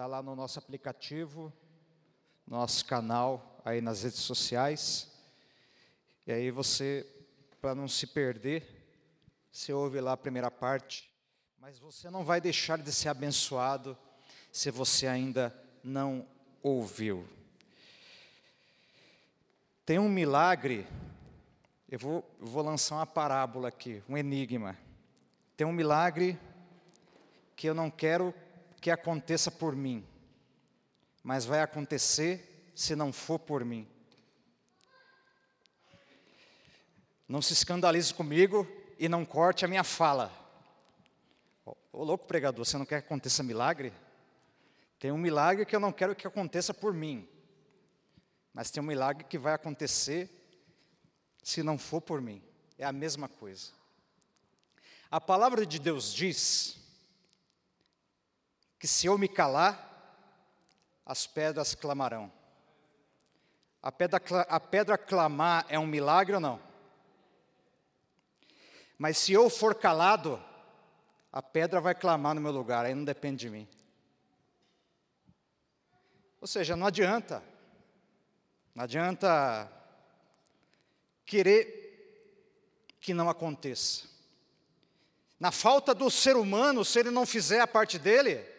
Está lá no nosso aplicativo, nosso canal aí nas redes sociais. E aí você, para não se perder, você ouve lá a primeira parte, mas você não vai deixar de ser abençoado se você ainda não ouviu. Tem um milagre, eu vou, eu vou lançar uma parábola aqui, um enigma. Tem um milagre que eu não quero que aconteça por mim, mas vai acontecer se não for por mim. Não se escandalize comigo e não corte a minha fala. Ô louco pregador, você não quer que aconteça milagre? Tem um milagre que eu não quero que aconteça por mim, mas tem um milagre que vai acontecer se não for por mim. É a mesma coisa. A palavra de Deus diz que se eu me calar, as pedras clamarão. A pedra, a pedra clamar é um milagre ou não? Mas se eu for calado, a pedra vai clamar no meu lugar, aí não depende de mim. Ou seja, não adianta, não adianta querer que não aconteça. Na falta do ser humano, se ele não fizer a parte dele,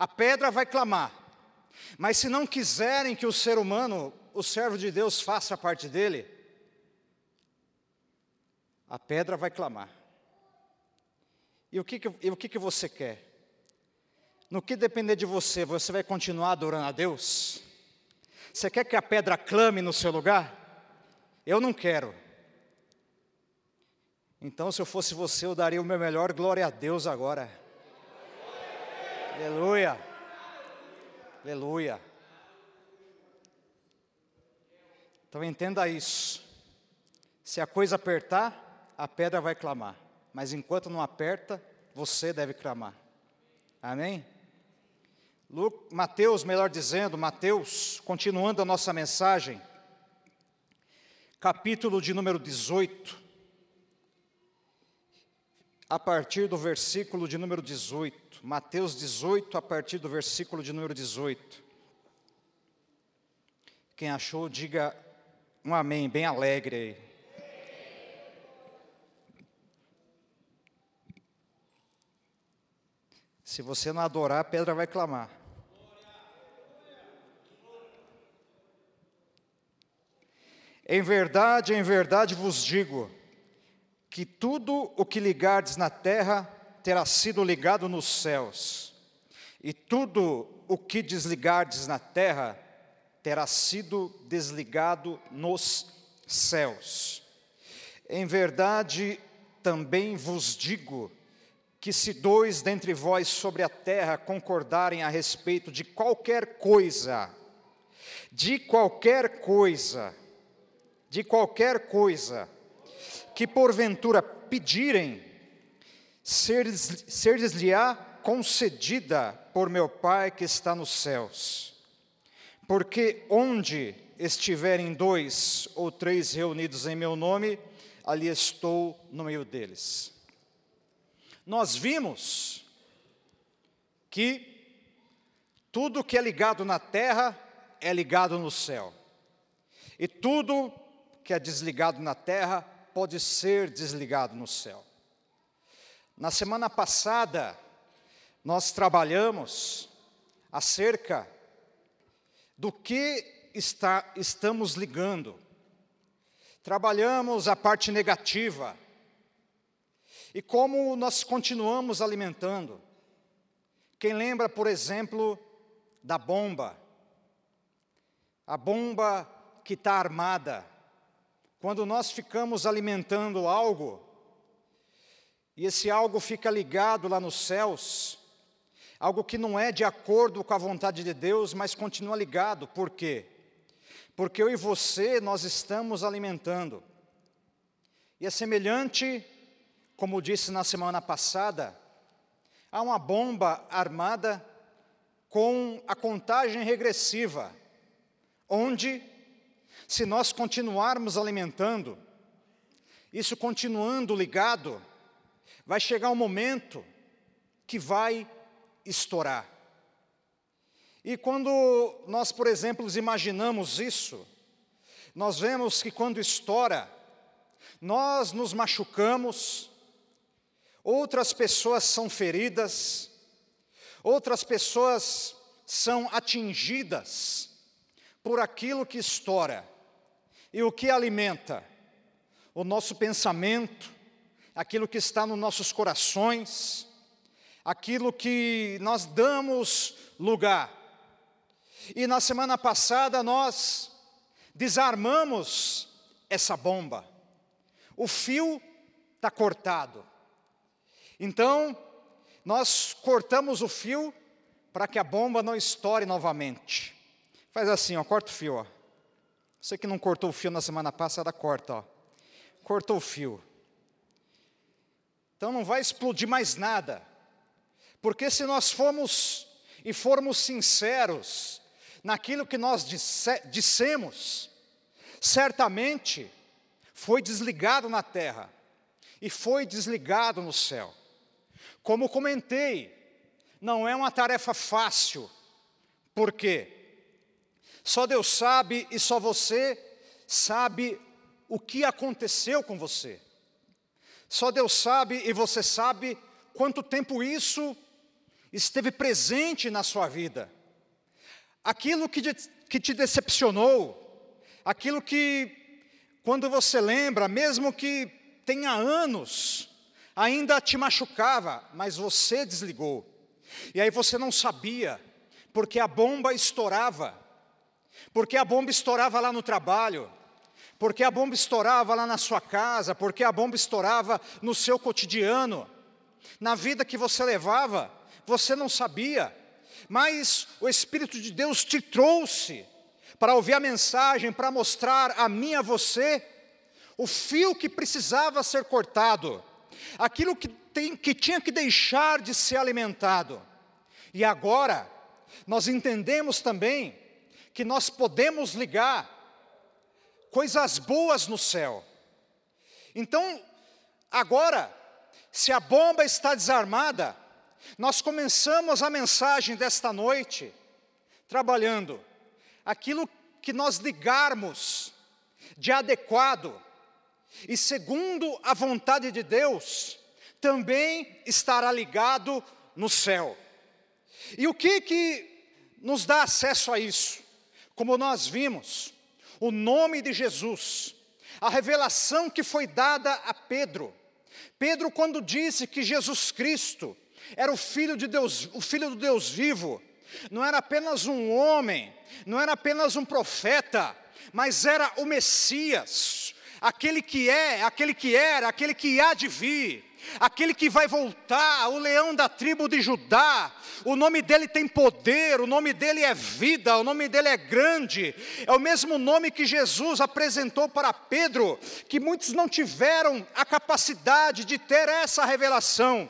a pedra vai clamar. Mas se não quiserem que o ser humano, o servo de Deus, faça parte dele, a pedra vai clamar. E o que, que, e o que, que você quer? No que depender de você, você vai continuar adorando a Deus? Você quer que a pedra clame no seu lugar? Eu não quero. Então, se eu fosse você, eu daria o meu melhor glória a Deus agora. Aleluia. Aleluia. Então entenda isso. Se a coisa apertar, a pedra vai clamar. Mas enquanto não aperta, você deve clamar. Amém? Mateus, melhor dizendo, Mateus, continuando a nossa mensagem, capítulo de número 18, a partir do versículo de número 18. Mateus 18, a partir do versículo de número 18. Quem achou, diga um amém, bem alegre aí. Se você não adorar, a pedra vai clamar. Em verdade, em verdade vos digo, que tudo o que ligardes na terra terá sido ligado nos céus, e tudo o que desligardes na terra terá sido desligado nos céus. Em verdade, também vos digo que se dois dentre vós sobre a terra concordarem a respeito de qualquer coisa, de qualquer coisa, de qualquer coisa que porventura pedirem, ser-lhes-á concedida por meu Pai que está nos céus. Porque onde estiverem dois ou três reunidos em meu nome, ali estou no meio deles. Nós vimos que tudo que é ligado na terra é ligado no céu. E tudo que é desligado na terra pode ser desligado no céu. Na semana passada, nós trabalhamos acerca do que está, estamos ligando. Trabalhamos a parte negativa e como nós continuamos alimentando. Quem lembra, por exemplo, da bomba? A bomba que está armada quando nós ficamos alimentando algo, e esse algo fica ligado lá nos céus, algo que não é de acordo com a vontade de Deus, mas continua ligado, por quê? Porque eu e você, nós estamos alimentando. E é semelhante, como disse na semana passada, a uma bomba armada com a contagem regressiva, onde se nós continuarmos alimentando, isso continuando ligado, vai chegar um momento que vai estourar. E quando nós, por exemplo, imaginamos isso, nós vemos que quando estoura, nós nos machucamos, outras pessoas são feridas, outras pessoas são atingidas por aquilo que estoura. E o que alimenta? O nosso pensamento, aquilo que está nos nossos corações, aquilo que nós damos lugar. E na semana passada nós desarmamos essa bomba. O fio está cortado. Então, nós cortamos o fio para que a bomba não estoure novamente. Faz assim, ó, corta o fio, ó. Você que não cortou o fio na semana passada, corta, ó. Cortou o fio. Então não vai explodir mais nada. Porque se nós formos e formos sinceros naquilo que nós disse, dissemos, certamente foi desligado na terra e foi desligado no céu. Como comentei, não é uma tarefa fácil, por quê? Só Deus sabe e só você sabe o que aconteceu com você. Só Deus sabe e você sabe quanto tempo isso esteve presente na sua vida. Aquilo que, de, que te decepcionou, aquilo que, quando você lembra, mesmo que tenha anos, ainda te machucava, mas você desligou. E aí você não sabia, porque a bomba estourava, porque a bomba estourava lá no trabalho, porque a bomba estourava lá na sua casa, porque a bomba estourava no seu cotidiano, na vida que você levava você não sabia, mas o Espírito de Deus te trouxe para ouvir a mensagem, para mostrar a mim a você o fio que precisava ser cortado, aquilo que, tem, que tinha que deixar de ser alimentado. E agora, nós entendemos também que nós podemos ligar coisas boas no céu. Então, agora, se a bomba está desarmada, nós começamos a mensagem desta noite trabalhando aquilo que nós ligarmos de adequado e segundo a vontade de Deus, também estará ligado no céu. E o que que nos dá acesso a isso? Como nós vimos, o nome de Jesus, a revelação que foi dada a Pedro. Pedro, quando disse que Jesus Cristo era o filho de Deus, o filho do Deus vivo. Não era apenas um homem, não era apenas um profeta, mas era o Messias, aquele que é, aquele que era, aquele que há de vir, aquele que vai voltar, o leão da tribo de Judá. O nome dele tem poder, o nome dele é vida, o nome dele é grande. É o mesmo nome que Jesus apresentou para Pedro, que muitos não tiveram a capacidade de ter essa revelação.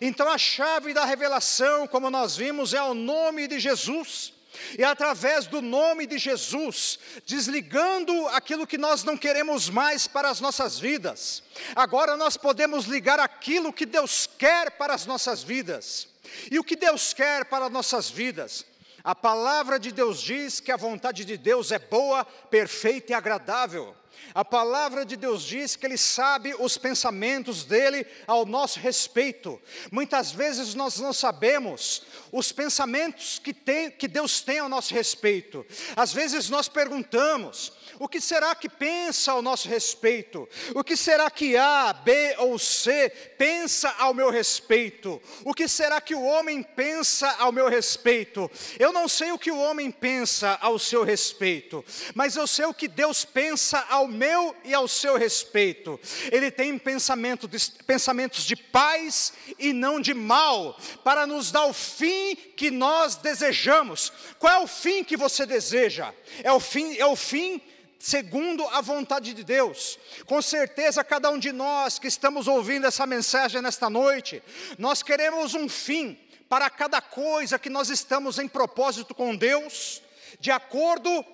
Então a chave da revelação, como nós vimos, é o nome de Jesus. E através do nome de Jesus, desligando aquilo que nós não queremos mais para as nossas vidas, agora nós podemos ligar aquilo que Deus quer para as nossas vidas. E o que Deus quer para as nossas vidas? A palavra de Deus diz que a vontade de Deus é boa, perfeita e agradável. A palavra de Deus diz que Ele sabe os pensamentos dele ao nosso respeito. Muitas vezes nós não sabemos os pensamentos que, tem, que Deus tem ao nosso respeito. Às vezes nós perguntamos: o que será que pensa ao nosso respeito? O que será que A, B ou C pensa ao meu respeito? O que será que o homem pensa ao meu respeito? Eu não sei o que o homem pensa ao seu respeito, mas eu sei o que Deus pensa ao meu e ao seu respeito. Ele tem pensamento de, pensamentos de paz e não de mal, para nos dar o fim que nós desejamos. Qual é o fim que você deseja? É o fim, é o fim segundo a vontade de Deus. Com certeza, cada um de nós que estamos ouvindo essa mensagem nesta noite, nós queremos um fim para cada coisa que nós estamos em propósito com Deus, de acordo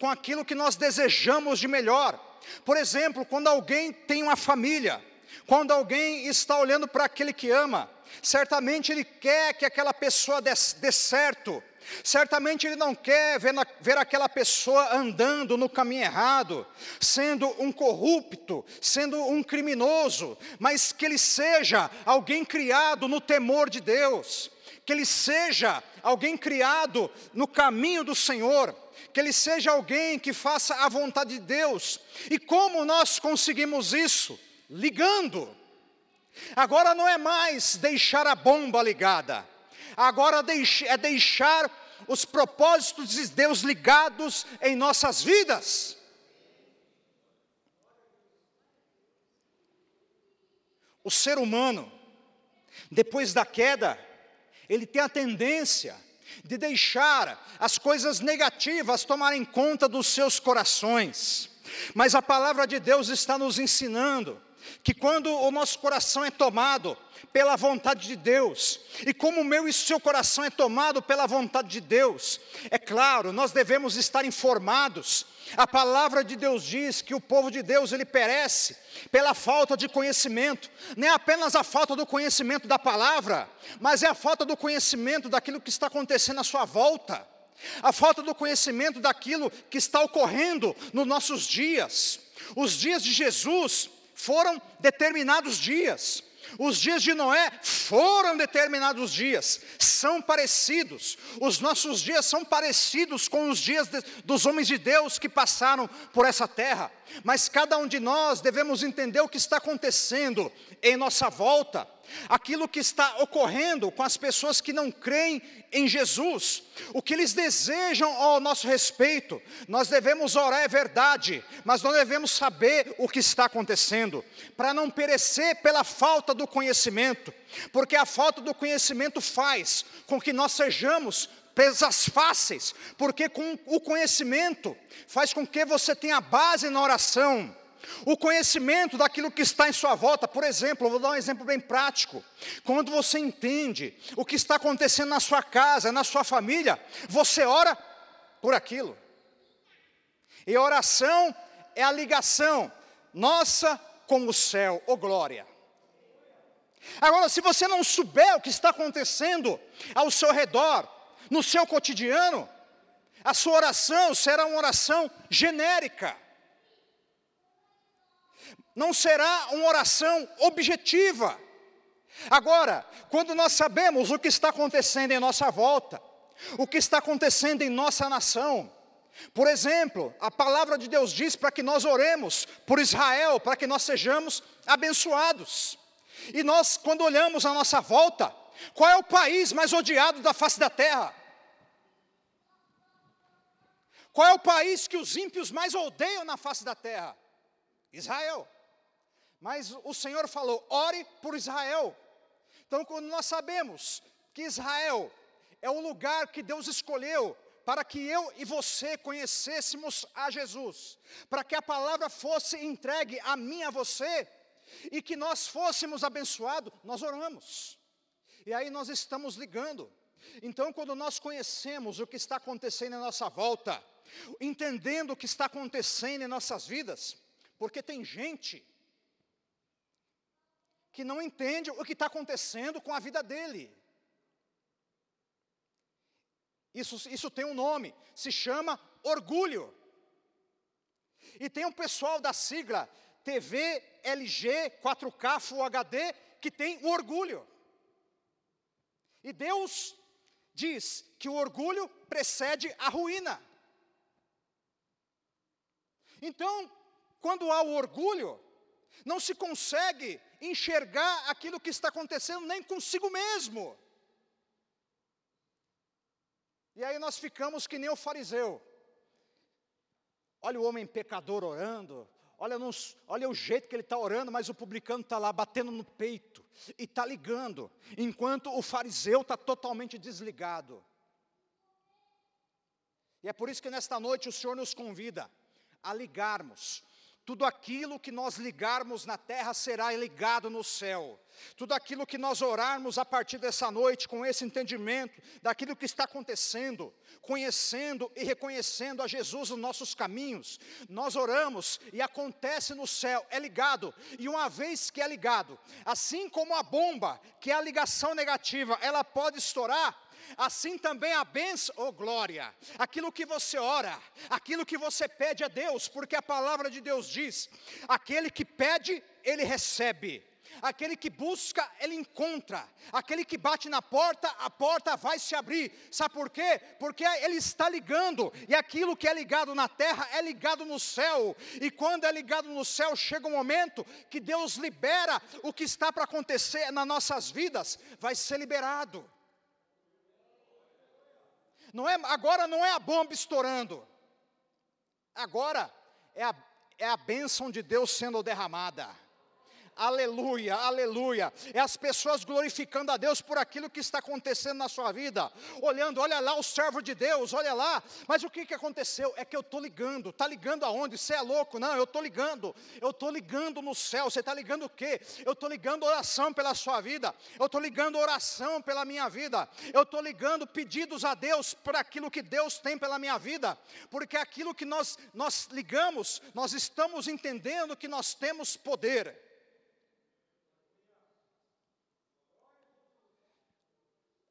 com aquilo que nós desejamos de melhor. Por exemplo, quando alguém tem uma família, quando alguém está olhando para aquele que ama, certamente ele quer que aquela pessoa dê, certo, Certamente ele não quer ver, na, ver, aquela pessoa andando no caminho errado, sendo um corrupto, sendo um criminoso, mas que ele seja alguém criado no temor de Deus, que ele seja alguém criado no caminho do Senhor, que ele seja alguém que faça a vontade de Deus. E como nós conseguimos isso? Ligando. Agora não é mais deixar a bomba ligada agora é deixar os propósitos de Deus ligados em nossas vidas. O ser humano, depois da queda, ele tem a tendência de deixar as coisas negativas tomarem conta dos seus corações. Mas a palavra de Deus está nos ensinando que quando o nosso coração é tomado pela vontade de Deus, e como o meu e seu coração é tomado pela vontade de Deus, é claro, nós devemos estar informados. A palavra de Deus diz que o povo de Deus ele perece pela falta de conhecimento, não é apenas a falta do conhecimento da palavra, mas é a falta do conhecimento daquilo que está acontecendo à sua volta, a falta do conhecimento daquilo que está ocorrendo nos nossos dias. Os dias de Jesus foram determinados dias. Os dias de Noé foram determinados dias, são parecidos. Os nossos dias são parecidos com os dias de, dos homens de Deus que passaram por essa terra. Mas cada um de nós devemos entender o que está acontecendo em nossa volta aquilo que está ocorrendo com as pessoas que não creem em Jesus, o que eles desejam ao nosso respeito. Nós devemos orar, é verdade, mas nós devemos saber o que está acontecendo, para não perecer pela falta do conhecimento, porque a falta do conhecimento faz com que nós sejamos presas fáceis, porque com o conhecimento faz com que você tenha base na oração o conhecimento daquilo que está em sua volta, por exemplo, vou dar um exemplo bem prático. Quando você entende o que está acontecendo na sua casa, na sua família, você ora por aquilo. E oração é a ligação nossa com o céu, oh glória. Agora, se você não souber o que está acontecendo ao seu redor, no seu cotidiano, a sua oração será uma oração genérica não será uma oração objetiva. Agora, quando nós sabemos o que está acontecendo em nossa volta, o que está acontecendo em nossa nação, por exemplo, a palavra de Deus diz para que nós oremos por Israel, para que nós sejamos abençoados. E nós, quando olhamos a nossa volta, qual é o país mais odiado da face da terra? Qual é o país que os ímpios mais odeiam na face da terra? Israel. Mas o Senhor falou: ore por Israel. Então, quando nós sabemos que Israel é o lugar que Deus escolheu para que eu e você conhecêssemos a Jesus, para que a palavra fosse entregue a mim a você, e que nós fôssemos abençoados, nós oramos. E aí nós estamos ligando. Então, quando nós conhecemos o que está acontecendo em nossa volta, entendendo o que está acontecendo em nossas vidas, porque tem gente que não entende o que está acontecendo com a vida dele. Isso, isso tem um nome, se chama orgulho. E tem um pessoal da sigla TV, LG, 4K, Full HD, que tem o orgulho. E Deus diz que o orgulho precede a ruína. Então, quando há o orgulho, não se consegue enxergar aquilo que está acontecendo nem consigo mesmo. E aí nós ficamos que nem o fariseu. Olha o homem pecador orando, olha, nos, olha o jeito que ele está orando, mas o publicano está lá batendo no peito e está ligando, enquanto o fariseu está totalmente desligado. E é por isso que nesta noite o Senhor nos convida a ligarmos tudo aquilo que nós ligarmos na terra será ligado no céu. Tudo aquilo que nós orarmos a partir dessa noite, com esse entendimento daquilo que está acontecendo, conhecendo e reconhecendo a Jesus nos nossos caminhos, nós oramos e acontece no céu, é ligado. E uma vez que é ligado, assim como a bomba, que é a ligação negativa, ela pode estourar, assim também a bênção, oh glória, aquilo que você ora, aquilo que você pede a Deus, porque a palavra de Deus diz: aquele que pede, ele recebe. Aquele que busca, ele encontra. Aquele que bate na porta, a porta vai se abrir. Sabe por quê? Porque ele está ligando. E aquilo que é ligado na terra é ligado no céu. E quando é ligado no céu, chega um momento que Deus libera o que está para acontecer nas nossas vidas, vai ser liberado. Não é, agora não é a bomba estourando. Agora é a, é a bênção de Deus sendo derramada aleluia, aleluia. É as pessoas glorificando a Deus por aquilo que está acontecendo na sua vida, olhando, olha lá o servo de Deus, olha lá, mas o que, que aconteceu? É que eu estou ligando, está ligando aonde? Você é louco? Não, eu estou ligando, eu estou ligando no céu, você está ligando o quê? Eu estou ligando oração pela sua vida, eu estou ligando oração pela minha vida, eu estou ligando pedidos a Deus para aquilo que Deus tem pela minha vida, porque aquilo que nós, nós ligamos, nós estamos entendendo que nós temos poder.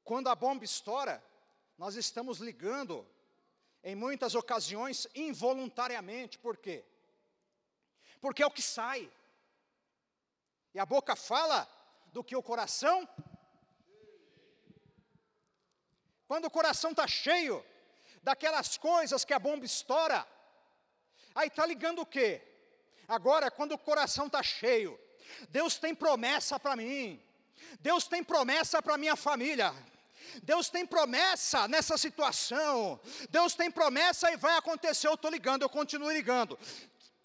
Quando a bomba estoura, nós estamos ligando, em muitas ocasiões, involuntariamente. Por quê? Porque é o que sai. E a boca fala do que o coração. Quando o coração está cheio daquelas coisas que a bomba estoura, aí está ligando o quê? Agora, quando o coração está cheio, Deus tem promessa para mim, Deus tem promessa para minha família, Deus tem promessa nessa situação. Deus tem promessa e vai acontecer. Eu estou ligando, eu continuo ligando.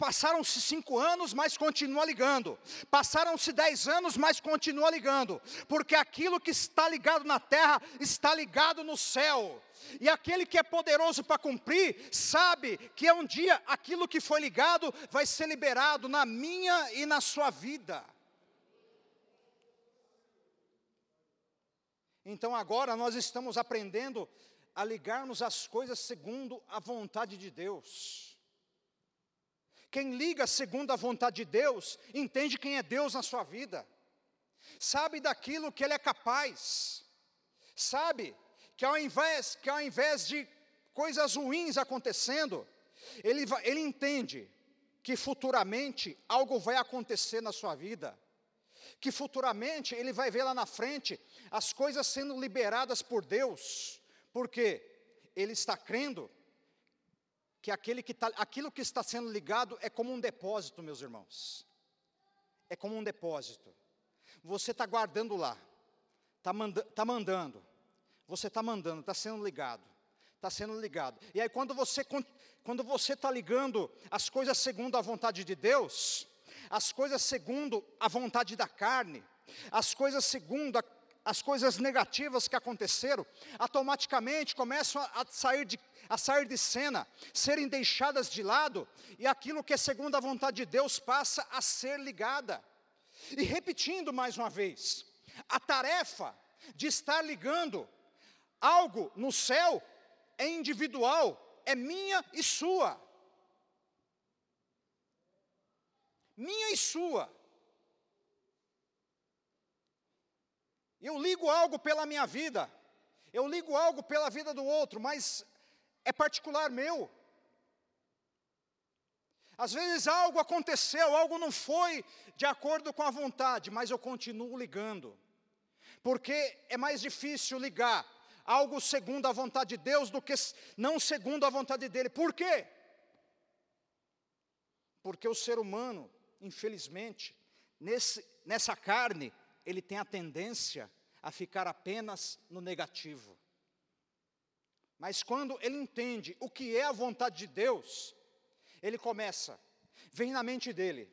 Passaram-se cinco anos, mas continua ligando. Passaram-se dez anos, mas continua ligando. Porque aquilo que está ligado na terra está ligado no céu. E aquele que é poderoso para cumprir, sabe que é um dia aquilo que foi ligado vai ser liberado na minha e na sua vida. Então agora nós estamos aprendendo a ligarmos as coisas segundo a vontade de Deus. Quem liga segundo a vontade de Deus, entende quem é Deus na sua vida, sabe daquilo que Ele é capaz, sabe que ao invés, que ao invés de coisas ruins acontecendo, ele, ele entende que futuramente algo vai acontecer na sua vida que futuramente ele vai ver lá na frente as coisas sendo liberadas por Deus, porque ele está crendo que, aquele que tá, aquilo que está sendo ligado é como um depósito, meus irmãos. É como um depósito. Você está guardando lá, está manda, tá mandando, você está mandando, está sendo ligado está sendo ligado. E aí quando você quando você está ligando as coisas segundo a vontade de Deus, as coisas segundo a vontade da carne, as coisas segundo a, as coisas negativas que aconteceram, automaticamente começam a, a, sair de, a sair de cena, serem deixadas de lado, e aquilo que é segundo a vontade de Deus passa a ser ligada. E repetindo mais uma vez, a tarefa de estar ligando algo no céu é individual, é minha e sua. Minha e sua. Eu ligo algo pela minha vida, eu ligo algo pela vida do outro, mas é particular meu. Às vezes algo aconteceu, algo não foi de acordo com a vontade, mas eu continuo ligando, porque é mais difícil ligar algo segundo a vontade de Deus do que não segundo a vontade dele. Por quê? Porque o ser humano infelizmente, nesse, nessa carne, ele tem a tendência a ficar apenas no negativo. Mas quando ele entende o que é a vontade de Deus, ele começa, vem na mente dele,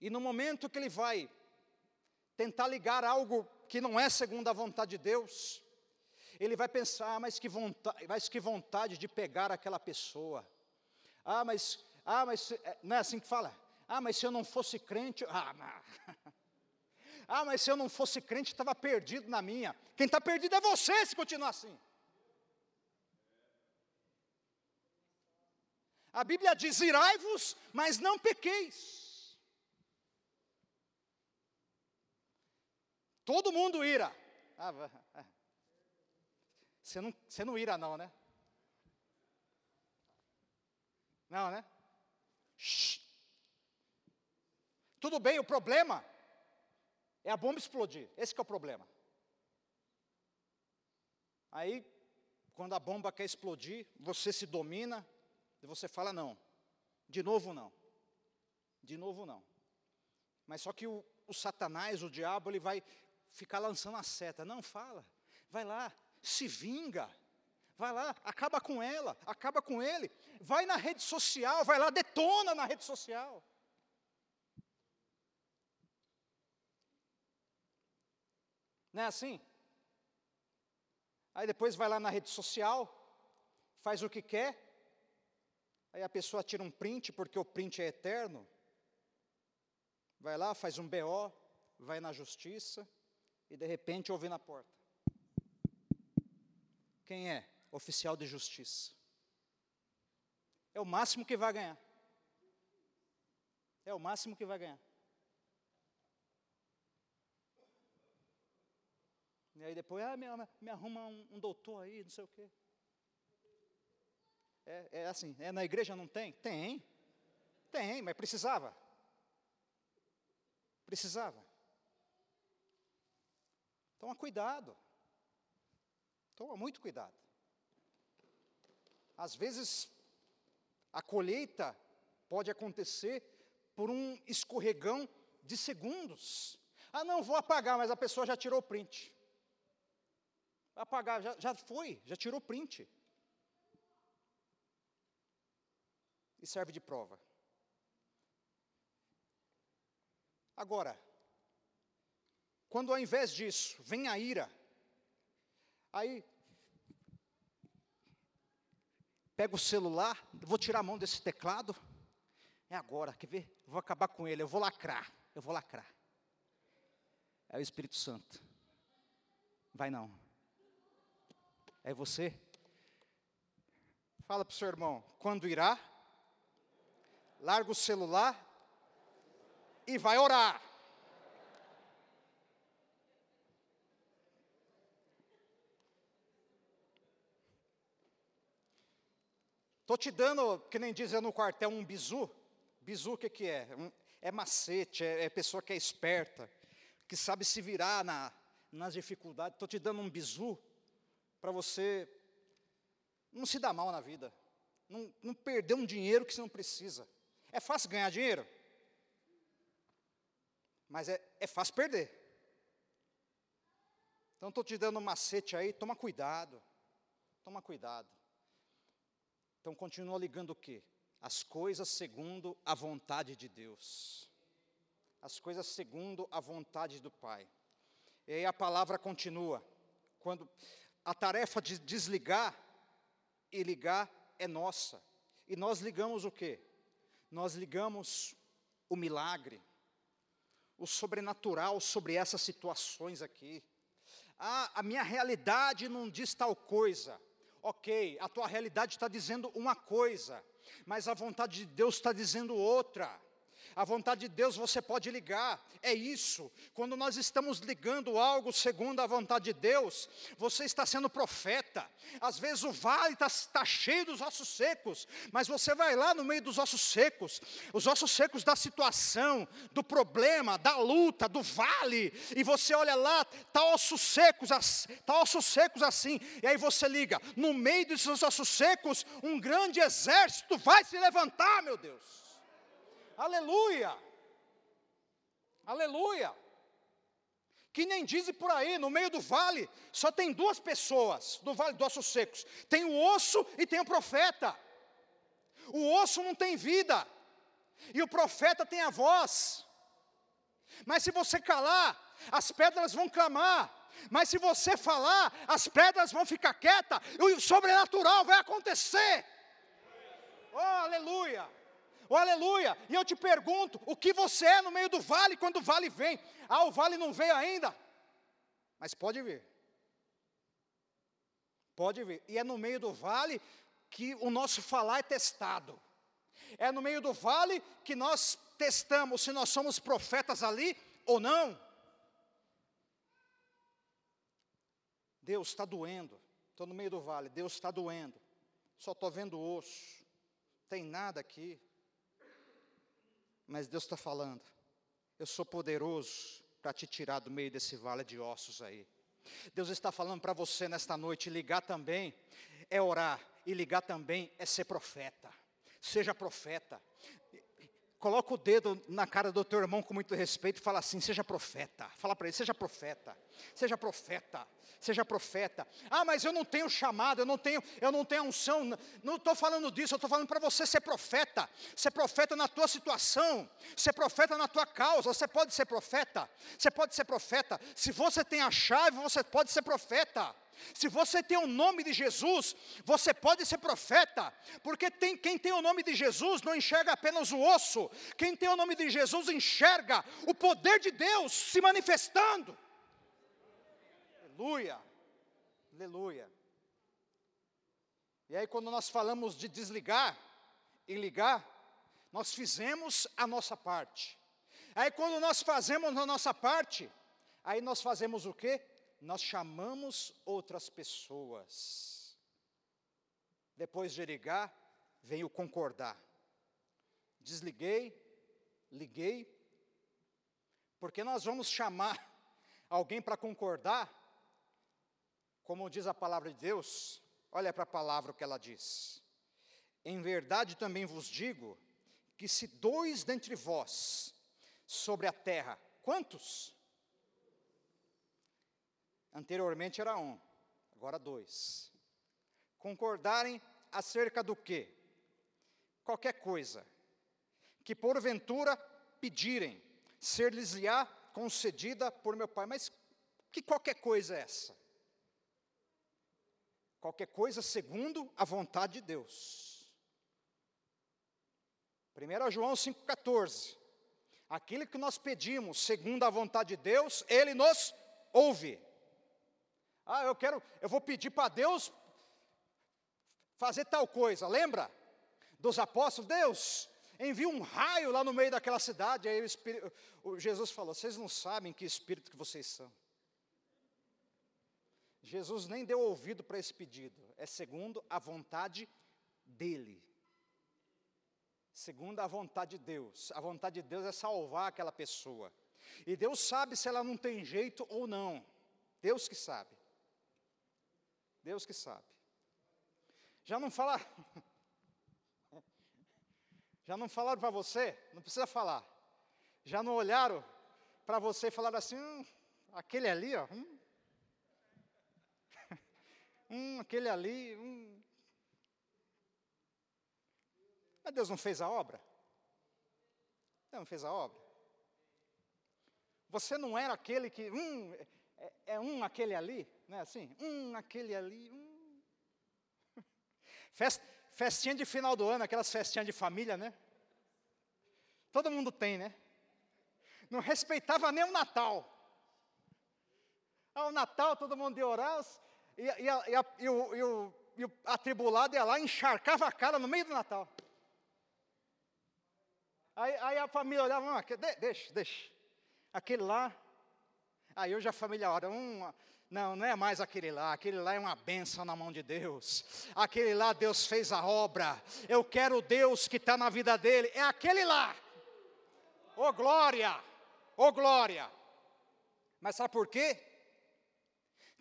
e no momento que ele vai tentar ligar algo que não é segundo a vontade de Deus, ele vai pensar, ah, mas que vontade, mas que vontade de pegar aquela pessoa. Ah, mas, ah, mas é, não é assim que fala? Ah, mas se eu não fosse crente. Ah, mas, ah, mas se eu não fosse crente, estava perdido na minha. Quem está perdido é você se continuar assim. A Bíblia diz: irai-vos, mas não pequeis. Todo mundo ira. Ah, Você não, você não ira, não, né? Não, né? Shhh. Tudo bem, o problema é a bomba explodir. Esse é o problema. Aí, quando a bomba quer explodir, você se domina e você fala não. De novo não. De novo não. Mas só que o, o Satanás, o diabo, ele vai ficar lançando a seta. Não, fala. Vai lá, se vinga. Vai lá, acaba com ela, acaba com ele. Vai na rede social, vai lá, detona na rede social. Não é assim? Aí depois vai lá na rede social, faz o que quer, aí a pessoa tira um print, porque o print é eterno. Vai lá, faz um BO, vai na justiça, e de repente ouve na porta. Quem é? Oficial de justiça. É o máximo que vai ganhar. É o máximo que vai ganhar. E aí depois, ah, me, me arruma um, um, doutor aí, não sei o quê. É, é assim, é, na igreja não tem? Tem. Tem, mas precisava. Precisava. Toma cuidado. Toma muito cuidado. Às vezes, a colheita pode acontecer por um escorregão de segundos. Ah, não, vou apagar, mas a pessoa já tirou o print. Apagar, já, já foi, já tirou print. E serve de prova. Agora, quando ao invés disso vem a ira, aí pega o celular, vou tirar a mão desse teclado, é agora, quer ver? Vou acabar com ele, eu vou lacrar, eu vou lacrar. É o Espírito Santo. Vai não. É você? Fala para o seu irmão, quando irá, larga o celular e vai orar. Estou te dando, que nem dizem no quartel, um bizu. Bizu o que, que é? Um, é macete, é, é, pessoa que é esperta, que sabe se virar na, nas dificuldades. Estou te dando um bizu para você não se dar mal na vida, não, não perder um dinheiro que você não precisa. É fácil ganhar dinheiro, mas é, é fácil perder. Então estou te dando um macete aí, toma cuidado, toma cuidado. Então continua ligando o quê? As coisas segundo a vontade de Deus. As coisas segundo a vontade do Pai. E aí a palavra continua. Quando a tarefa de desligar e ligar é nossa. E nós ligamos o quê? Nós ligamos o milagre, o sobrenatural sobre essas situações aqui. Ah, a minha realidade não diz tal coisa. Ok, a tua realidade está dizendo uma coisa, mas a vontade de Deus está dizendo outra. A vontade de Deus você pode ligar, é isso. Quando nós estamos ligando algo segundo a vontade de Deus, você está sendo profeta. Às vezes o vale está, está cheio dos ossos secos, mas você vai lá no meio dos ossos secos, os ossos secos da situação, do problema, da luta, do vale, e você olha lá, está ossos secos, está ossos secos assim, e aí você liga, no meio desses ossos secos, um grande exército vai se levantar, meu Deus. Aleluia! Aleluia! Que nem dizem por aí, no meio do vale, só tem duas pessoas, do vale dos ossos secos: tem o osso e tem o profeta. O osso não tem vida, e o profeta tem a voz. Mas se você calar, as pedras vão clamar. Mas se você falar, as pedras vão ficar quietas, e o sobrenatural vai acontecer. Oh, aleluia! Oh, aleluia! E eu te pergunto: o que você é no meio do vale quando o vale vem? Ah, o vale não veio ainda. Mas pode vir. Pode vir. E é no meio do vale que o nosso falar é testado. É no meio do vale que nós testamos se nós somos profetas ali ou não. Deus está doendo. estou no meio do vale, Deus está doendo, só estou vendo osso, tem nada aqui. Mas Deus está falando, eu sou poderoso para te tirar do meio desse vale de ossos aí. Deus está falando para você nesta noite, ligar também é orar, e ligar também é ser profeta. Seja profeta. Coloca o dedo na cara do teu irmão com muito respeito e fala assim: seja profeta. Fala para ele: seja profeta, seja profeta, seja profeta. Ah, mas eu não tenho chamado, eu não tenho, eu não tenho unção. Não estou falando disso, eu estou falando para você ser profeta. Ser profeta na tua situação, ser profeta na tua causa. Você pode ser profeta, você pode ser profeta. Se você tem a chave, você pode ser profeta. Se você tem o nome de Jesus, você pode ser profeta, porque tem, quem tem o nome de Jesus não enxerga apenas o osso, quem tem o nome de Jesus enxerga o poder de Deus se manifestando. Aleluia, aleluia. E aí, quando nós falamos de desligar e ligar, nós fizemos a nossa parte. Aí, quando nós fazemos a nossa parte, aí nós fazemos o quê? Nós chamamos outras pessoas. Depois de ligar, vem o concordar. Desliguei, liguei, porque nós vamos chamar alguém para concordar, como diz a palavra de Deus, olha para a palavra que ela diz. Em verdade também vos digo que se dois dentre vós sobre a terra, quantos? Anteriormente era um, agora dois. Concordarem acerca do quê? Qualquer coisa que porventura pedirem, ser-lhes-á concedida por meu Pai. Mas que qualquer coisa é essa? Qualquer coisa segundo a vontade de Deus. 1 João 5,14. Aquilo que nós pedimos segundo a vontade de Deus, Ele nos ouve. Ah, eu quero, eu vou pedir para Deus fazer tal coisa. Lembra dos apóstolos? Deus, envia um raio lá no meio daquela cidade. Aí o, Espírito, o Jesus falou: Vocês não sabem que espírito que vocês são. Jesus nem deu ouvido para esse pedido, é segundo a vontade dele. Segundo a vontade de Deus. A vontade de Deus é salvar aquela pessoa. E Deus sabe se ela não tem jeito ou não. Deus que sabe. Deus que sabe. Já não fala. Já não falaram para você? Não precisa falar. Já não olharam para você e falaram assim: hum, aquele ali, ó. Hum, hum aquele ali. Hum. Mas Deus não fez a obra? Deus não fez a obra? Você não era aquele que. Hum, é, é um aquele ali, não é assim? Um aquele ali, um. Fest, festinha de final do ano, aquelas festinhas de família, né? Todo mundo tem, né? Não respeitava nem o Natal. Ao Natal, todo mundo de orar, e, e, a, e, a, e, o, e, o, e o atribulado ia lá encharcava a cara no meio do Natal. Aí, aí a família olhava, ah, deixa, deixa. Aquele lá, Aí hoje a família ora, um, não, não é mais aquele lá, aquele lá é uma benção na mão de Deus. Aquele lá Deus fez a obra. Eu quero o Deus que está na vida dele, é aquele lá. Oh glória, oh glória. Mas sabe por quê?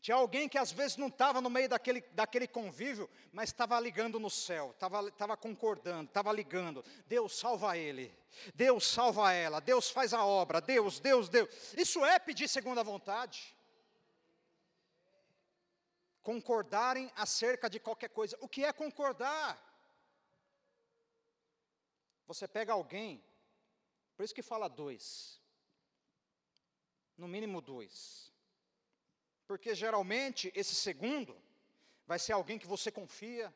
Tinha alguém que às vezes não estava no meio daquele, daquele convívio, mas estava ligando no céu, estava concordando, estava ligando. Deus salva ele, Deus salva ela, Deus faz a obra, Deus, Deus, Deus. Isso é pedir segundo a vontade. Concordarem acerca de qualquer coisa. O que é concordar? Você pega alguém, por isso que fala dois, no mínimo dois. Porque geralmente esse segundo vai ser alguém que você confia,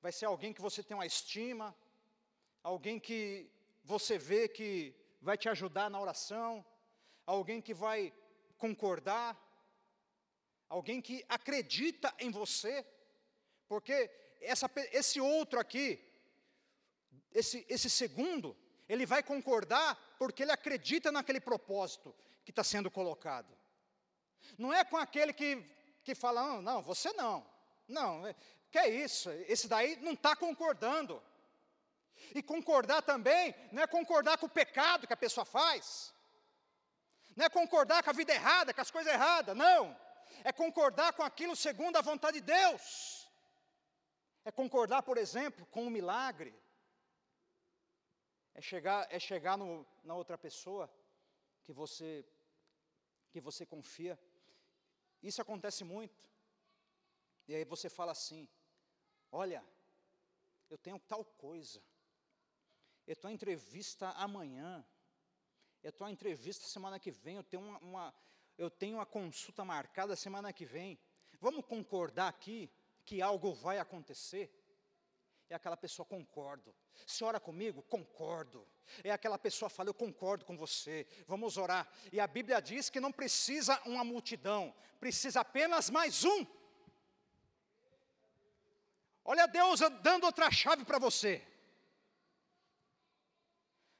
vai ser alguém que você tem uma estima, alguém que você vê que vai te ajudar na oração, alguém que vai concordar, alguém que acredita em você, porque essa, esse outro aqui, esse, esse segundo, ele vai concordar porque ele acredita naquele propósito que está sendo colocado. Não é com aquele que que fala, não, não você não. Não, é, que é isso? Esse daí não está concordando. E concordar também não é concordar com o pecado que a pessoa faz. Não é concordar com a vida errada, com as coisas erradas, não. É concordar com aquilo segundo a vontade de Deus. É concordar, por exemplo, com o um milagre. É chegar, é chegar no, na outra pessoa que você, que você confia. Isso acontece muito. E aí você fala assim: olha, eu tenho tal coisa. Eu em entrevista amanhã. Eu estou em entrevista semana que vem. Eu tenho uma, uma, eu tenho uma consulta marcada semana que vem. Vamos concordar aqui que algo vai acontecer? E aquela pessoa concordo. Se ora comigo? Concordo. E aquela pessoa fala, eu concordo com você. Vamos orar. E a Bíblia diz que não precisa uma multidão, precisa apenas mais um. Olha Deus dando outra chave para você.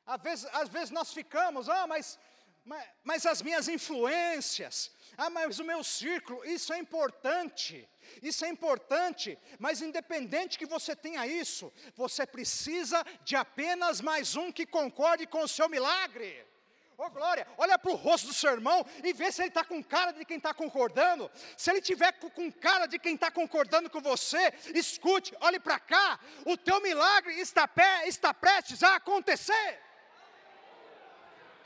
Às vezes, às vezes nós ficamos, ah, mas, mas, mas as minhas influências, ah, mas o meu círculo, isso é importante, isso é importante, mas independente que você tenha isso, você precisa de apenas mais um que concorde com o seu milagre. Ô oh, glória, olha para o rosto do seu irmão e vê se ele está com cara de quem está concordando. Se ele tiver com cara de quem está concordando com você, escute, olhe para cá, o teu milagre está, pé, está prestes a acontecer.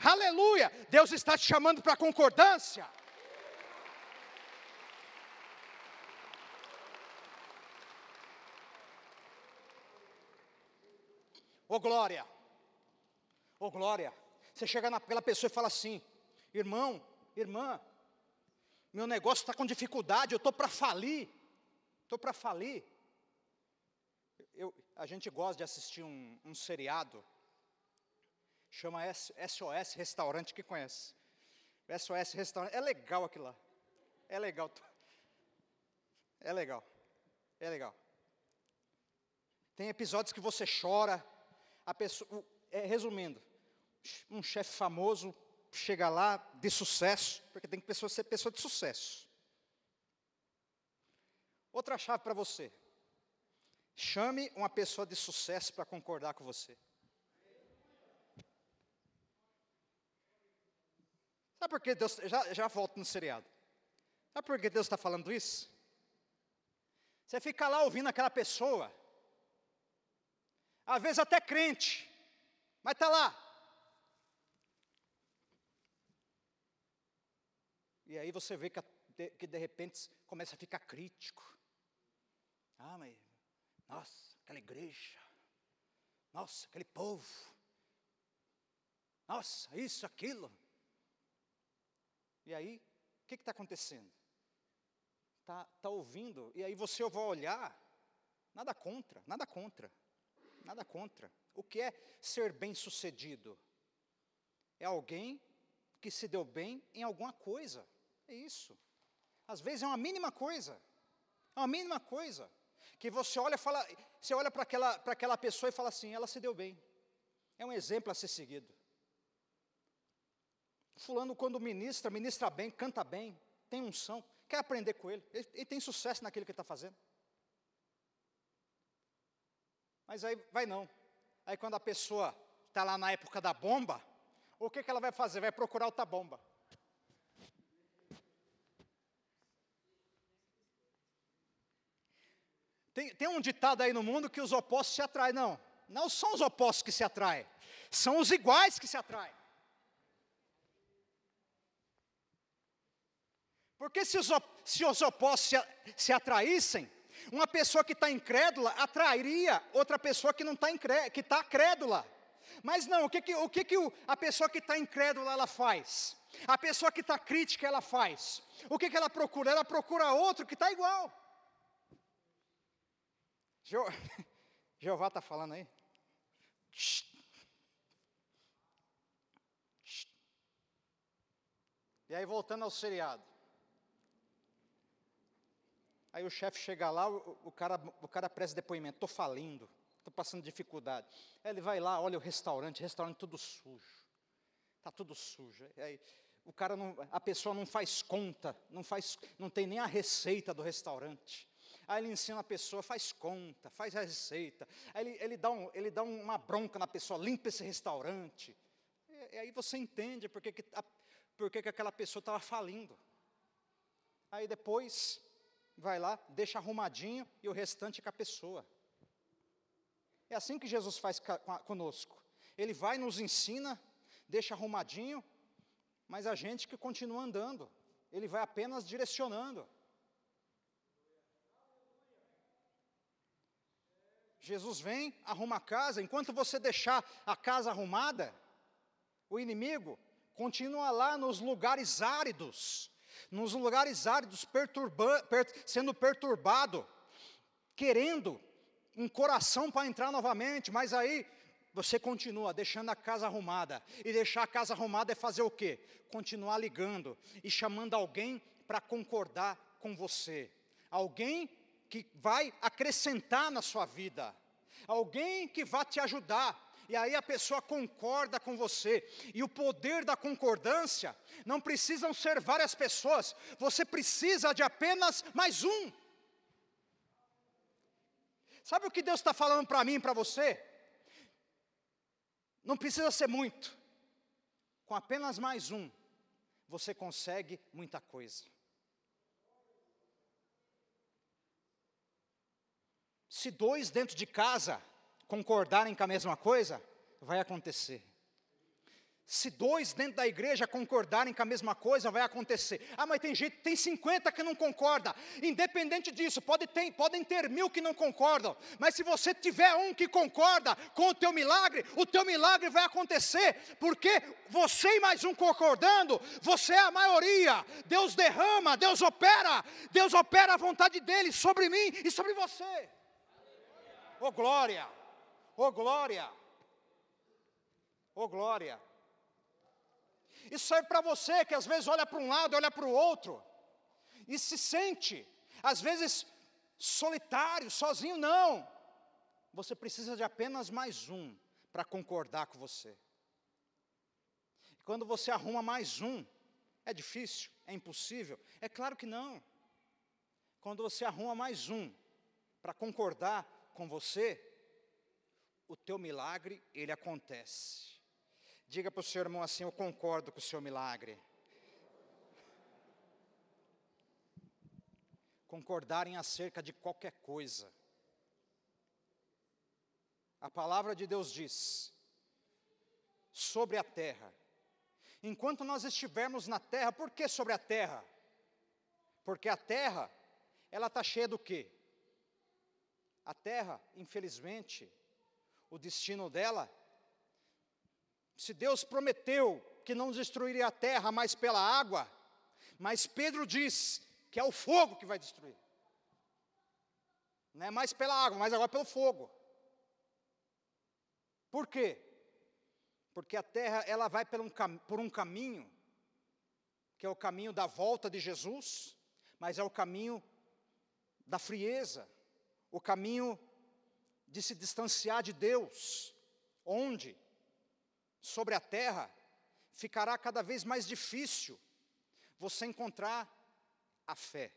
Aleluia! Deus está te chamando para concordância. Ô oh, glória! Ô oh, glória! Você chega naquela pessoa e fala assim: irmão, irmã, meu negócio está com dificuldade, eu estou para falir, estou para falir. Eu, a gente gosta de assistir um, um seriado, chama SOS Restaurante, que conhece? SOS Restaurante, é legal aquilo lá, é legal, é legal, é legal. Tem episódios que você chora, a pessoa, é, resumindo, um chefe famoso chega lá de sucesso, porque tem que pessoa, ser pessoa de sucesso. Outra chave para você. Chame uma pessoa de sucesso para concordar com você. Sabe por que Deus, já, já volto no seriado. Sabe por que Deus está falando isso? Você fica lá ouvindo aquela pessoa, às vezes até crente, mas está lá, E aí você vê que, que de repente começa a ficar crítico. Ah, mas, nossa, aquela igreja. Nossa, aquele povo. Nossa, isso, aquilo. E aí, o que está acontecendo? Está tá ouvindo, e aí você vai olhar, nada contra, nada contra, nada contra. O que é ser bem sucedido? É alguém que se deu bem em alguma coisa. É isso. Às vezes é uma mínima coisa. É uma mínima coisa. Que você olha, fala, você olha para aquela, aquela pessoa e fala assim, ela se deu bem. É um exemplo a ser seguido. Fulano, quando ministra, ministra bem, canta bem, tem unção, quer aprender com ele, ele, ele tem sucesso naquilo que está fazendo. Mas aí vai não. Aí quando a pessoa está lá na época da bomba, o que, que ela vai fazer? Vai procurar outra bomba. Tem, tem um ditado aí no mundo que os opostos se atraem. Não, não são os opostos que se atraem, são os iguais que se atraem. Porque se os, se os opostos se, se atraíssem, uma pessoa que está incrédula atrairia outra pessoa que não está que está crédula. Mas não, o que, que, o que, que a pessoa que está incrédula ela faz? A pessoa que está crítica ela faz. O que, que ela procura? Ela procura outro que está igual. Je... Jeová está falando aí? E aí, voltando ao seriado. Aí o chefe chega lá, o, o, cara, o cara presta depoimento, estou falindo, estou passando dificuldade. Aí ele vai lá, olha o restaurante, restaurante tudo sujo. Está tudo sujo. Aí o cara não, a pessoa não faz conta, não faz, não tem nem a receita do restaurante. Aí ele ensina a pessoa, faz conta, faz a receita. Aí ele, ele, dá, um, ele dá uma bronca na pessoa, limpa esse restaurante. E, e aí você entende porque que, a, porque que aquela pessoa estava falindo. Aí depois, vai lá, deixa arrumadinho e o restante é com a pessoa. É assim que Jesus faz conosco. Ele vai, nos ensina, deixa arrumadinho, mas a gente que continua andando, ele vai apenas direcionando. Jesus vem, arruma a casa, enquanto você deixar a casa arrumada, o inimigo continua lá nos lugares áridos, nos lugares áridos, perturba, per, sendo perturbado, querendo um coração para entrar novamente, mas aí você continua deixando a casa arrumada. E deixar a casa arrumada é fazer o quê? Continuar ligando e chamando alguém para concordar com você. Alguém que vai acrescentar na sua vida. Alguém que vai te ajudar. E aí a pessoa concorda com você. E o poder da concordância não precisam ser várias pessoas. Você precisa de apenas mais um. Sabe o que Deus está falando para mim e para você? Não precisa ser muito. Com apenas mais um, você consegue muita coisa. Se dois dentro de casa concordarem com a mesma coisa, vai acontecer. Se dois dentro da igreja concordarem com a mesma coisa, vai acontecer. Ah, mas tem gente, tem 50 que não concorda. Independente disso, pode ter, podem ter mil que não concordam. Mas se você tiver um que concorda com o teu milagre, o teu milagre vai acontecer. Porque você e mais um concordando, você é a maioria. Deus derrama, Deus opera. Deus opera a vontade dele sobre mim e sobre você. Oh glória! Oh glória! Oh glória! Isso serve para você que às vezes olha para um lado, olha para o outro, e se sente, às vezes, solitário, sozinho, não. Você precisa de apenas mais um para concordar com você. E quando você arruma mais um, é difícil, é impossível? É claro que não. Quando você arruma mais um para concordar com você, o teu milagre, ele acontece. Diga para o seu irmão assim: Eu concordo com o seu milagre. Concordarem acerca de qualquer coisa. A palavra de Deus diz sobre a terra. Enquanto nós estivermos na terra, por que sobre a terra? Porque a terra, ela está cheia do quê? A terra, infelizmente, o destino dela se Deus prometeu que não destruiria a terra mais pela água, mas Pedro diz que é o fogo que vai destruir. Não é mais pela água, mas agora pelo fogo. Por quê? Porque a terra ela vai por um, por um caminho, que é o caminho da volta de Jesus, mas é o caminho da frieza, o caminho de se distanciar de Deus, onde sobre a terra, ficará cada vez mais difícil você encontrar a fé.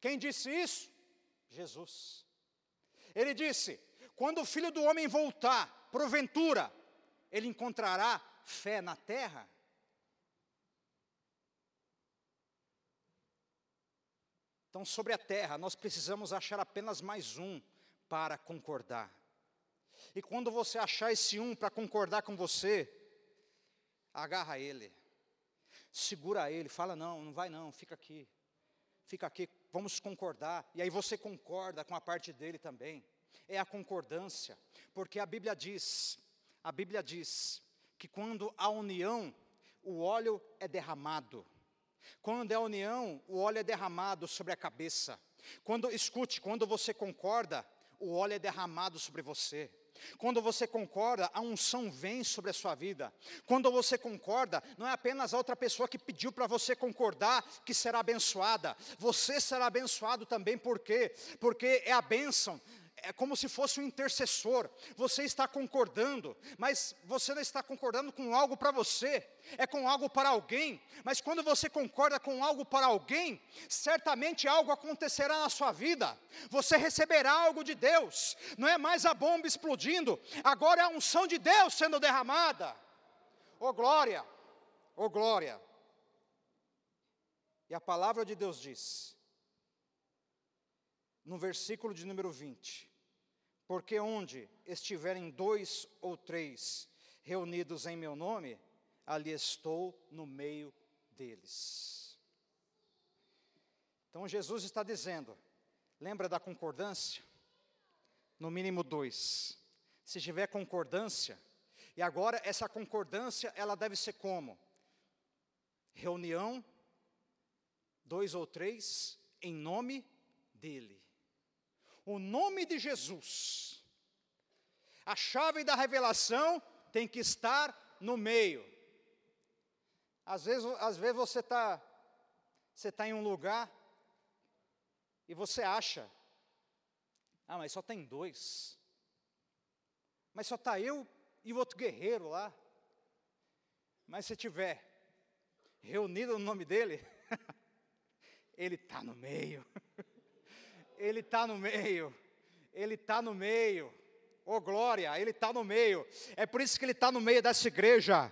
Quem disse isso? Jesus. Ele disse: quando o filho do homem voltar, porventura, ele encontrará fé na terra? Então, sobre a terra, nós precisamos achar apenas mais um para concordar. E quando você achar esse um para concordar com você, agarra ele, segura ele, fala: não, não vai não, fica aqui, fica aqui, vamos concordar. E aí você concorda com a parte dele também. É a concordância, porque a Bíblia diz, a Bíblia diz que quando há união, o óleo é derramado. Quando é união, o óleo é derramado sobre a cabeça. Quando escute, quando você concorda, o óleo é derramado sobre você. Quando você concorda, a unção vem sobre a sua vida. Quando você concorda, não é apenas a outra pessoa que pediu para você concordar que será abençoada, você será abençoado também, por quê? Porque é a bênção, é como se fosse um intercessor. Você está concordando, mas você não está concordando com algo para você, é com algo para alguém. Mas quando você concorda com algo para alguém, certamente algo acontecerá na sua vida. Você receberá algo de Deus. Não é mais a bomba explodindo, agora é a unção de Deus sendo derramada. Oh glória! Oh glória! E a palavra de Deus diz: no versículo de número 20: Porque onde estiverem dois ou três reunidos em meu nome, ali estou no meio deles. Então Jesus está dizendo, lembra da concordância? No mínimo dois. Se tiver concordância, e agora essa concordância, ela deve ser como? Reunião, dois ou três, em nome dele o nome de Jesus. A chave da revelação tem que estar no meio. Às vezes, às vezes você está você tá em um lugar e você acha, ah, mas só tem dois. Mas só está eu e o outro guerreiro lá. Mas se tiver reunido no nome dele, ele está no meio. Ele está no meio. Ele está no meio. Oh glória, Ele está no meio. É por isso que Ele está no meio dessa igreja.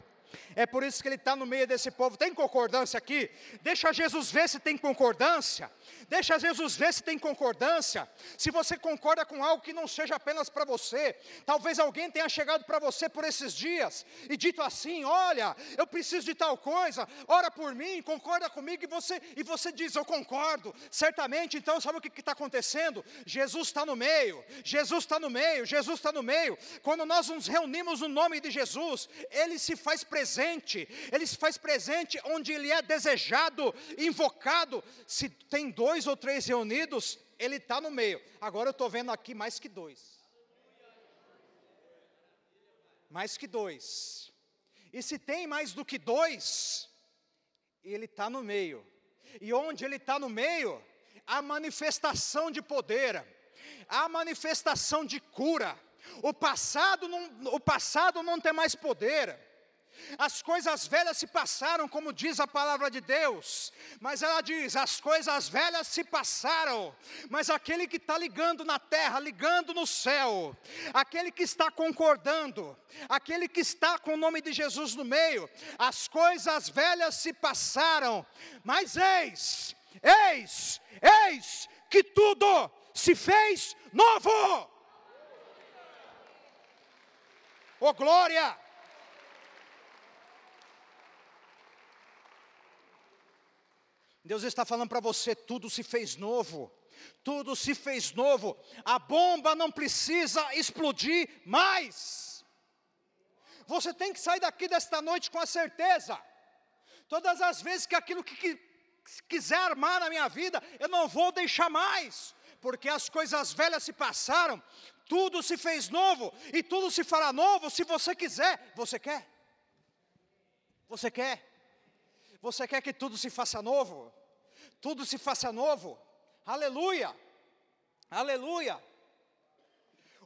É por isso que ele está no meio desse povo. Tem concordância aqui? Deixa Jesus ver se tem concordância. Deixa Jesus ver se tem concordância. Se você concorda com algo que não seja apenas para você, talvez alguém tenha chegado para você por esses dias e dito assim: Olha, eu preciso de tal coisa, ora por mim, concorda comigo, e você, e você diz: Eu concordo. Certamente, então, sabe o que está acontecendo? Jesus está no meio, Jesus está no meio, Jesus está no meio. Quando nós nos reunimos no nome de Jesus, Ele se faz presente presente, ele se faz presente onde ele é desejado, invocado. Se tem dois ou três reunidos, ele está no meio. Agora eu estou vendo aqui mais que dois. Mais que dois. E se tem mais do que dois, ele está no meio. E onde ele está no meio, a manifestação de poder, a manifestação de cura. O passado não, o passado não tem mais poder. As coisas velhas se passaram, como diz a palavra de Deus, mas ela diz: as coisas velhas se passaram, mas aquele que está ligando na terra, ligando no céu, aquele que está concordando, aquele que está com o nome de Jesus no meio, as coisas velhas se passaram, mas eis, eis, eis que tudo se fez novo. Oh glória! Deus está falando para você: tudo se fez novo, tudo se fez novo, a bomba não precisa explodir mais. Você tem que sair daqui desta noite com a certeza, todas as vezes que aquilo que, que quiser armar na minha vida, eu não vou deixar mais, porque as coisas velhas se passaram, tudo se fez novo, e tudo se fará novo se você quiser. Você quer? Você quer? Você quer que tudo se faça novo? Tudo se faça novo? Aleluia! Aleluia!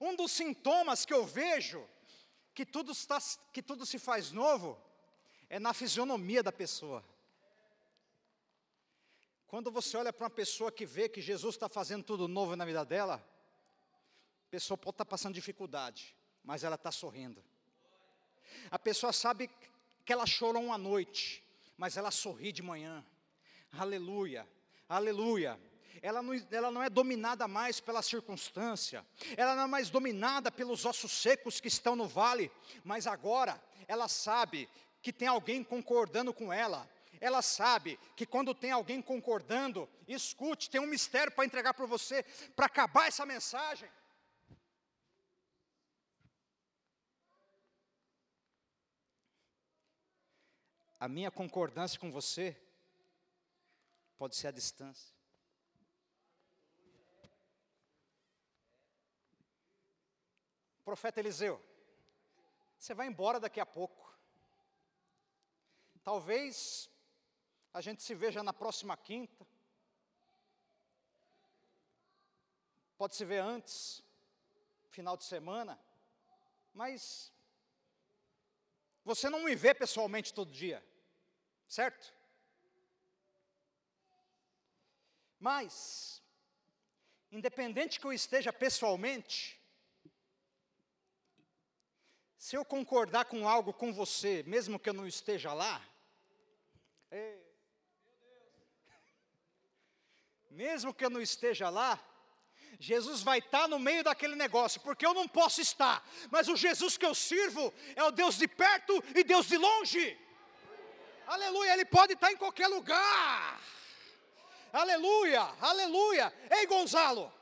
Um dos sintomas que eu vejo que tudo, está, que tudo se faz novo é na fisionomia da pessoa. Quando você olha para uma pessoa que vê que Jesus está fazendo tudo novo na vida dela, a pessoa pode estar passando dificuldade, mas ela está sorrindo. A pessoa sabe que ela chorou uma noite, mas ela sorri de manhã. Aleluia, aleluia. Ela não, ela não é dominada mais pela circunstância, ela não é mais dominada pelos ossos secos que estão no vale, mas agora ela sabe que tem alguém concordando com ela, ela sabe que quando tem alguém concordando, escute, tem um mistério para entregar para você, para acabar essa mensagem. A minha concordância com você pode ser a distância. Profeta Eliseu, você vai embora daqui a pouco. Talvez a gente se veja na próxima quinta. Pode se ver antes. final de semana, mas você não me vê pessoalmente todo dia, certo? Mas, independente que eu esteja pessoalmente, se eu concordar com algo com você, mesmo que eu não esteja lá, mesmo que eu não esteja lá, Jesus vai estar no meio daquele negócio, porque eu não posso estar, mas o Jesus que eu sirvo é o Deus de perto e Deus de longe. Aleluia, Ele pode estar em qualquer lugar. Aleluia, aleluia. Ei, Gonzalo,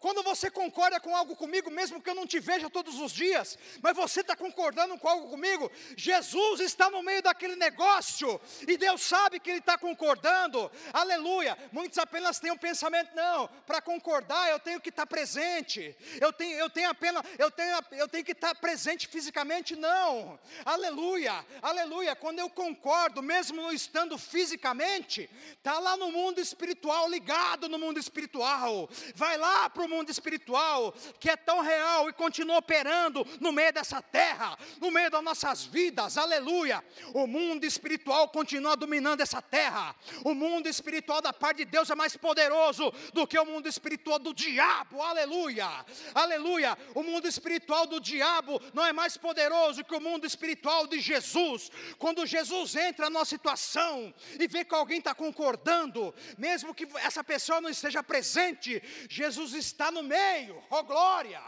quando você concorda com algo comigo, mesmo que eu não te veja todos os dias, mas você está concordando com algo comigo, Jesus está no meio daquele negócio, e Deus sabe que Ele está concordando, aleluia. Muitos apenas têm um pensamento, não, para concordar eu tenho que estar presente, eu tenho, eu tenho apenas, eu tenho, eu tenho que estar presente fisicamente, não, aleluia, aleluia. Quando eu concordo, mesmo não estando fisicamente, está lá no mundo espiritual, ligado no mundo espiritual, vai lá para o mundo espiritual, que é tão real e continua operando no meio dessa terra, no meio das nossas vidas, aleluia. O mundo espiritual continua dominando essa terra. O mundo espiritual da parte de Deus é mais poderoso do que o mundo espiritual do diabo, aleluia, aleluia. O mundo espiritual do diabo não é mais poderoso que o mundo espiritual de Jesus. Quando Jesus entra na situação e vê que alguém está concordando, mesmo que essa pessoa não esteja presente, Jesus está está no meio, oh glória,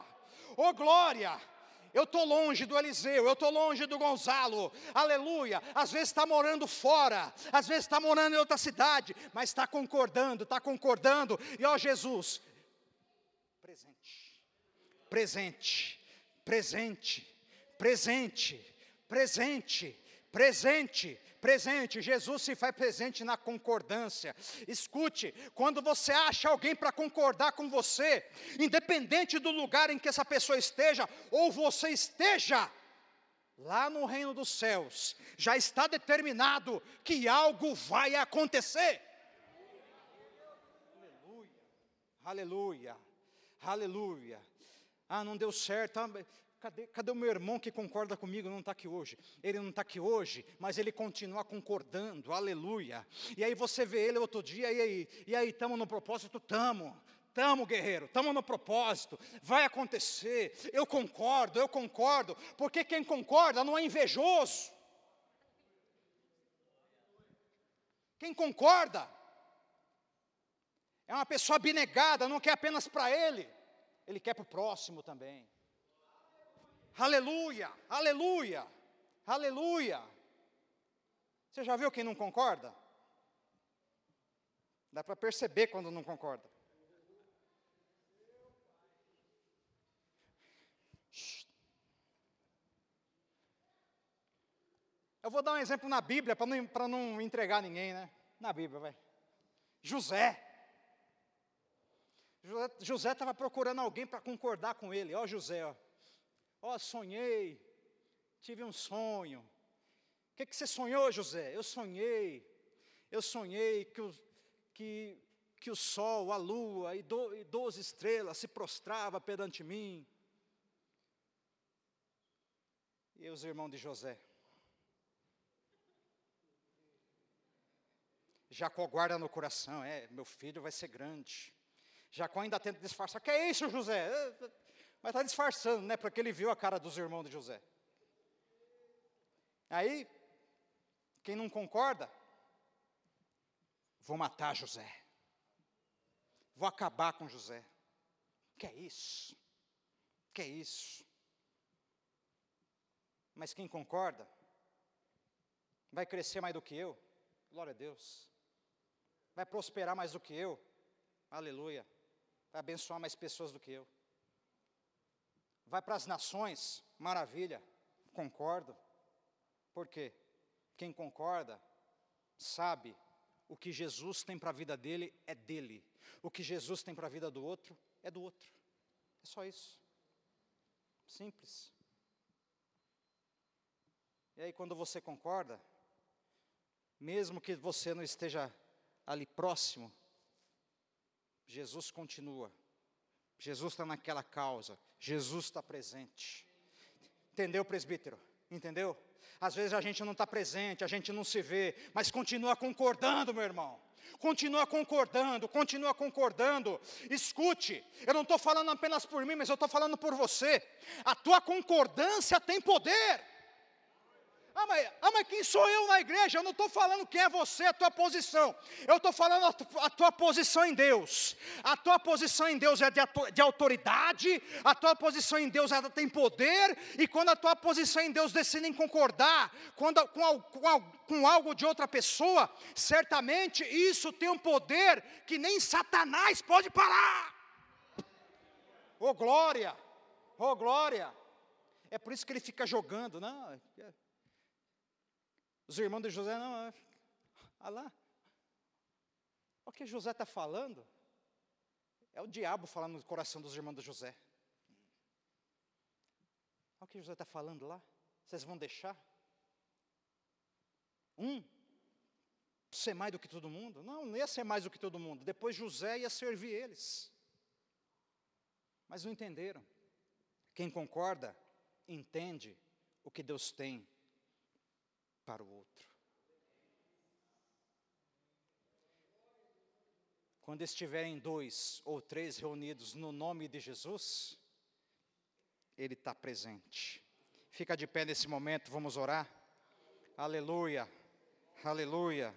oh glória. Eu estou longe do Eliseu, eu estou longe do Gonzalo, aleluia. Às vezes está morando fora, às vezes está morando em outra cidade, mas está concordando, está concordando. E ó Jesus, presente, presente, presente, presente, presente, presente, presente. Jesus se faz presente na concordância. Escute, quando você acha alguém para concordar com você, independente do lugar em que essa pessoa esteja, ou você esteja, lá no reino dos céus, já está determinado que algo vai acontecer. Aleluia, aleluia, aleluia. Ah, não deu certo. Cadê, cadê o meu irmão que concorda comigo? Não está aqui hoje. Ele não está aqui hoje, mas ele continua concordando, aleluia. E aí você vê ele outro dia, e aí, e aí, estamos no propósito? Estamos. Estamos, guerreiro, estamos no propósito, vai acontecer, eu concordo, eu concordo, porque quem concorda não é invejoso. Quem concorda é uma pessoa abnegada, não quer apenas para ele, ele quer para o próximo também. Aleluia, aleluia, aleluia. Você já viu quem não concorda? Dá para perceber quando não concorda. Eu vou dar um exemplo na Bíblia para não, não entregar ninguém, né? Na Bíblia, vai. José. José estava procurando alguém para concordar com ele. Ó, José, ó. Ó, oh, sonhei, tive um sonho. O que, que você sonhou, José? Eu sonhei, eu sonhei que o, que, que o sol, a lua e, do, e doze estrelas se prostrava perante mim. E os irmãos de José. Jacó guarda no coração, é, meu filho vai ser grande. Jacó ainda tenta disfarçar, que é isso, José? Mas está disfarçando, né? Porque ele viu a cara dos irmãos de José. Aí, quem não concorda, vou matar José. Vou acabar com José. Que é isso? Que é isso? Mas quem concorda, vai crescer mais do que eu. Glória a Deus. Vai prosperar mais do que eu. Aleluia. Vai abençoar mais pessoas do que eu. Vai para as nações, maravilha, concordo. Por quê? Quem concorda sabe o que Jesus tem para a vida dele é dele, o que Jesus tem para a vida do outro é do outro. É só isso. Simples. E aí, quando você concorda, mesmo que você não esteja ali próximo, Jesus continua Jesus está naquela causa, Jesus está presente. Entendeu, presbítero? Entendeu? Às vezes a gente não está presente, a gente não se vê, mas continua concordando, meu irmão. Continua concordando, continua concordando. Escute, eu não estou falando apenas por mim, mas eu estou falando por você. A tua concordância tem poder. Ah mas, ah, mas quem sou eu na igreja? Eu não estou falando quem é você, a tua posição. Eu estou falando a, tu, a, tua posição em Deus. A tua posição em Deus é de, de autoridade, a tua posição em Deus ela tem poder, e quando a tua posição em Deus decide em concordar quando, com, com, com algo de outra pessoa, certamente isso tem um poder que nem Satanás pode parar. Oh glória! Oh glória! É por isso que ele fica jogando, não? Os irmãos de José, não, olha ah lá. O que José está falando é o diabo falando no coração dos irmãos de José. Olha o que José está falando lá. Vocês vão deixar? Um ser mais do que todo mundo? Não, não ia ser mais do que todo mundo. Depois José ia servir eles. Mas não entenderam. Quem concorda, entende o que Deus tem para o outro. Quando estiverem dois ou três reunidos no nome de Jesus, Ele está presente. Fica de pé nesse momento, vamos orar. Aleluia, aleluia.